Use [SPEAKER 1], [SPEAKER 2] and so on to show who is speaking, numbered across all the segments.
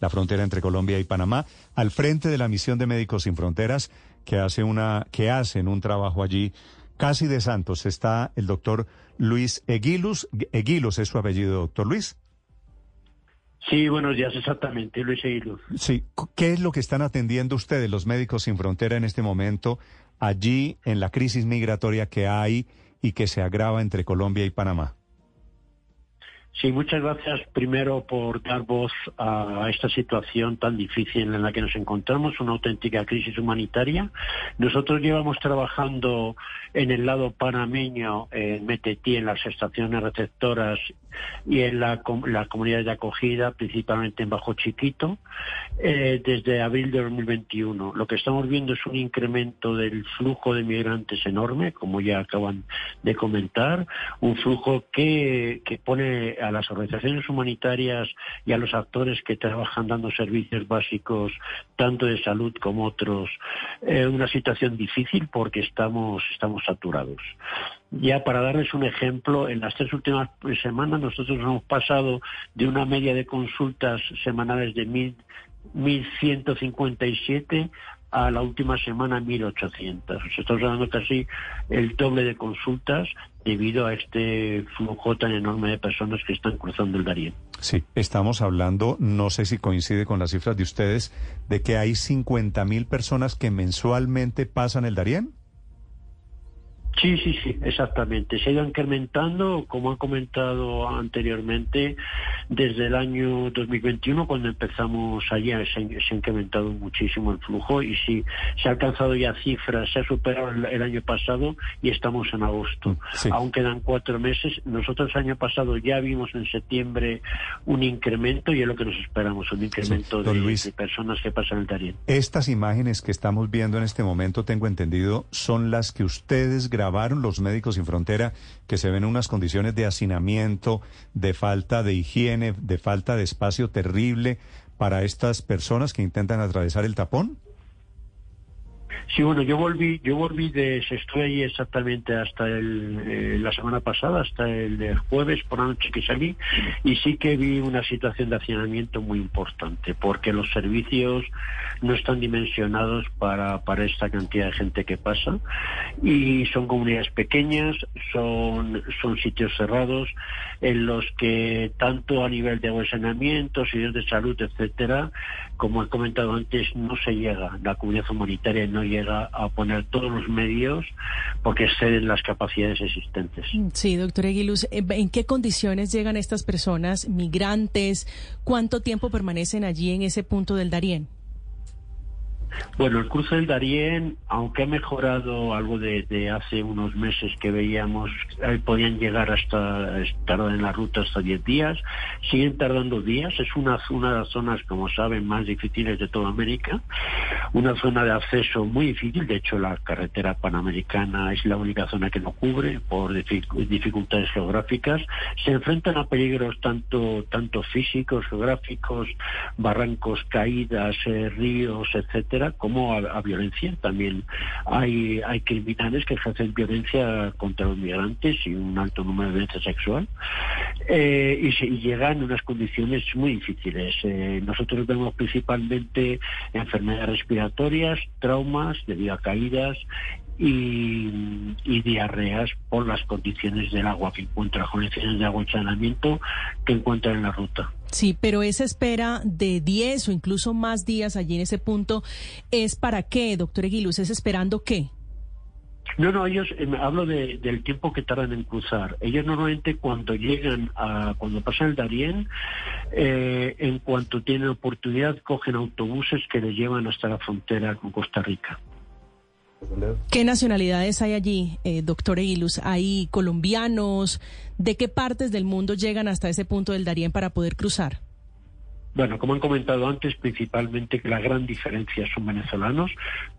[SPEAKER 1] la frontera entre Colombia y Panamá, al frente de la misión de Médicos Sin Fronteras, que, hace una, que hacen un trabajo allí casi de santos. Está el doctor Luis Eguilus. Eguilus es su apellido, doctor Luis.
[SPEAKER 2] Sí, buenos días, exactamente, Luis Eguilus.
[SPEAKER 1] Sí, ¿qué es lo que están atendiendo ustedes, los Médicos Sin Frontera, en este momento, allí en la crisis migratoria que hay y que se agrava entre Colombia y Panamá?
[SPEAKER 2] Sí, muchas gracias primero por dar voz a esta situación tan difícil en la que nos encontramos, una auténtica crisis humanitaria. Nosotros llevamos trabajando en el lado panameño, en Metetí, en las estaciones receptoras y en la, la comunidad de acogida, principalmente en Bajo Chiquito, eh, desde abril de 2021. Lo que estamos viendo es un incremento del flujo de migrantes enorme, como ya acaban de comentar, un flujo que, que pone a las organizaciones humanitarias y a los actores que trabajan dando servicios básicos, tanto de salud como otros, una situación difícil porque estamos, estamos saturados. Ya para darles un ejemplo, en las tres últimas semanas nosotros hemos pasado de una media de consultas semanales de mil 1.157 a la última semana 1.800. Estamos hablando casi el doble de consultas debido a este flujo tan enorme de personas que están cruzando el Darién.
[SPEAKER 1] Sí, estamos hablando, no sé si coincide con las cifras de ustedes, de que hay 50.000 personas que mensualmente pasan el Darién.
[SPEAKER 2] Sí, sí, sí, exactamente. Se ha ido incrementando, como han comentado anteriormente, desde el año 2021, cuando empezamos allá, se, ha incrementado muchísimo el flujo y sí, se ha alcanzado ya cifras, se ha superado el, año pasado y estamos en agosto. Aún quedan cuatro meses. Nosotros el año pasado ya vimos en septiembre un incremento y es lo que nos esperamos, un incremento de, personas que pasan el Darién.
[SPEAKER 1] Estas imágenes que estamos viendo en este momento, tengo entendido, son las que ustedes grabaron los médicos sin frontera, que se ven unas condiciones de hacinamiento, de falta de higiene, de falta de espacio terrible para estas personas que intentan atravesar el tapón?
[SPEAKER 2] Sí, bueno, yo volví, yo volví de, estuve exactamente hasta el, eh, la semana pasada, hasta el, jueves por la noche que salí, y sí que vi una situación de hacinamiento muy importante, porque los servicios no están dimensionados para, para esta cantidad de gente que pasa, y son comunidades pequeñas, son, son sitios cerrados, en los que tanto a nivel de saneamiento, servicios de salud, etcétera, como he comentado antes, no se llega, la comunidad humanitaria no llega a poner todos los medios porque exceden las capacidades existentes.
[SPEAKER 3] Sí, doctor Eguiluz, eh, ¿en qué condiciones llegan estas personas migrantes? ¿Cuánto tiempo permanecen allí en ese punto del Darién?
[SPEAKER 2] Bueno, el cruce del Darién, aunque ha mejorado algo de, hace unos meses que veíamos, eh, podían llegar hasta, tardar en la ruta hasta 10 días, siguen tardando días, es una, una de las zonas, como saben, más difíciles de toda América, una zona de acceso muy difícil, de hecho la carretera panamericana es la única zona que no cubre por dificultades geográficas, se enfrentan a peligros tanto, tanto físicos, geográficos, barrancos, caídas, eh, ríos, etcétera, como a, violencia. También hay, hay criminales que ejercen violencia contra los migrantes y un alto número de violencia sexual eh, y, se, llegan en unas condiciones muy difíciles. Eh, nosotros vemos principalmente enfermedades respiratorias, traumas debido a caídas y, diarreas por las condiciones del agua que encuentra, condiciones de agua y saneamiento que encuentran en la ruta.
[SPEAKER 3] Sí, pero esa espera de 10 o incluso más días allí en ese punto, ¿es para qué, doctor Eguiluz? ¿Es esperando qué?
[SPEAKER 2] No, no, ellos, eh, hablo del tiempo que tardan en cruzar. Ellos normalmente cuando llegan a, cuando pasan el Darién, eh, en cuanto tienen oportunidad, cogen autobuses que les llevan hasta la frontera con Costa Rica.
[SPEAKER 3] ¿Qué nacionalidades hay allí, eh, doctor Eguiluz? ¿Hay colombianos? ¿De qué partes del mundo llegan hasta ese punto del Darién para poder cruzar?
[SPEAKER 2] Bueno, como han comentado antes, principalmente que la gran diferencia son venezolanos,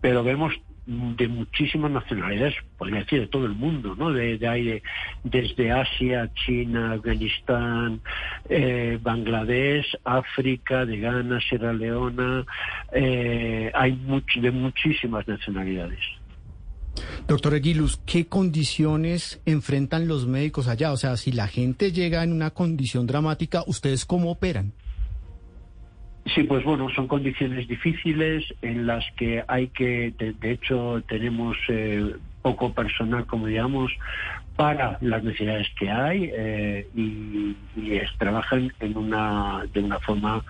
[SPEAKER 2] pero vemos de muchísimas nacionalidades, podría decir de todo el mundo, ¿no? De, de, desde Asia, China, Afganistán, eh, Bangladesh, África, de Ghana, Sierra Leona, eh, hay de muchísimas nacionalidades.
[SPEAKER 4] Doctor Aguiluz, ¿qué condiciones enfrentan los médicos allá? O sea, si la gente llega en una condición dramática, ¿ustedes cómo operan?
[SPEAKER 2] Sí, pues bueno, son condiciones difíciles en las que hay que, de, hecho, tenemos eh, poco personal, como digamos, para las necesidades que hay eh, y, trabajan en una, de una forma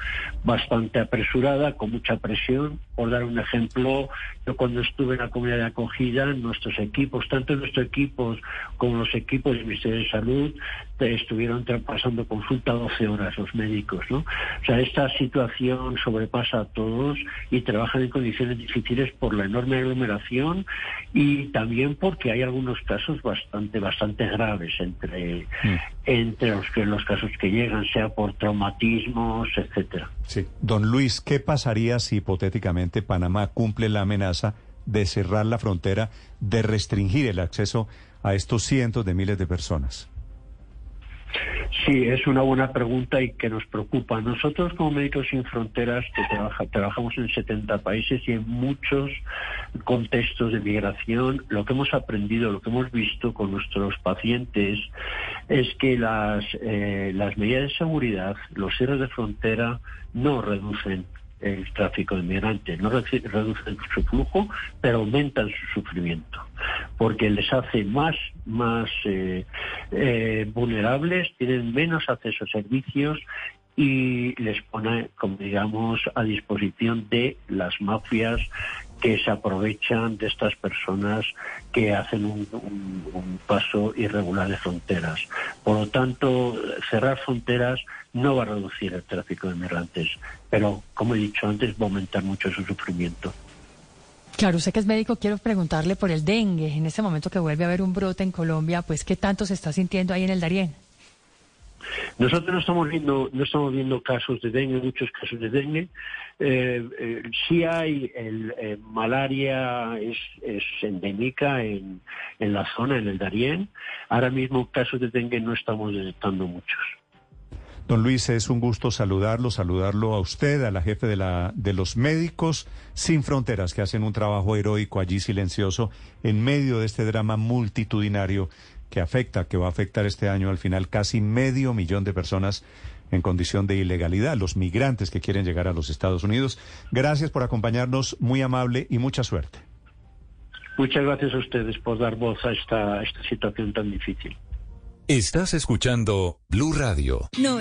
[SPEAKER 2] bastante apresurada, con mucha presión. Por dar un ejemplo, yo cuando estuve en la comunidad de acogida, nuestros equipos, tanto nuestros equipos como los equipos del Ministerio de Salud, estuvieron pasando consulta 12 horas los médicos. ¿no? O sea, esta situación sobrepasa a todos y trabajan en condiciones difíciles por la enorme aglomeración y también porque hay algunos casos bastante, bastante bastante graves entre, mm. entre los, que, los casos que llegan, sea por traumatismos, etcétera.
[SPEAKER 1] Sí. Don Luis, ¿qué pasaría si hipotéticamente Panamá cumple la amenaza de cerrar la frontera, de restringir el acceso a estos cientos de miles de personas?
[SPEAKER 2] Sí, es una buena pregunta y que nos preocupa. Nosotros como Médicos Sin Fronteras que trabajamos en 70 países y en muchos contextos de migración, lo que hemos aprendido, lo que hemos visto con nuestros pacientes es que las, eh, las medidas de seguridad, los cierres de frontera no reducen el tráfico de migrantes. No reducen su flujo, pero aumentan su sufrimiento, porque les hace más, más eh, eh, vulnerables, tienen menos acceso a servicios y les pone, como digamos, a disposición de las mafias que se aprovechan de estas personas que hacen un, paso irregular de fronteras. Por lo tanto, cerrar fronteras no va a reducir el tráfico de migrantes, pero, como he dicho antes, va a aumentar mucho su sufrimiento.
[SPEAKER 3] Claro, usted que es médico, quiero preguntarle por el dengue. En este momento que vuelve a haber un brote en Colombia, pues, ¿qué tanto se está sintiendo ahí en el Darién?
[SPEAKER 2] Nosotros no estamos viendo, no estamos viendo casos de dengue, muchos casos de dengue. Eh, eh sí hay el, eh, malaria es, endémica en, en la zona, en el Darién. Ahora mismo casos de dengue no estamos detectando muchos.
[SPEAKER 1] Don Luis, es un gusto saludarlo, saludarlo a usted, a la jefe de, la, de los médicos sin fronteras que hacen un trabajo heroico allí silencioso en medio de este drama multitudinario que afecta, que va a afectar este año al final casi medio millón de personas en condición de ilegalidad, los migrantes que quieren llegar a los Estados Unidos. Gracias por acompañarnos, muy amable y mucha suerte.
[SPEAKER 2] Muchas gracias a ustedes por dar voz a esta, esta situación tan difícil.
[SPEAKER 5] Estás escuchando Blue Radio. No.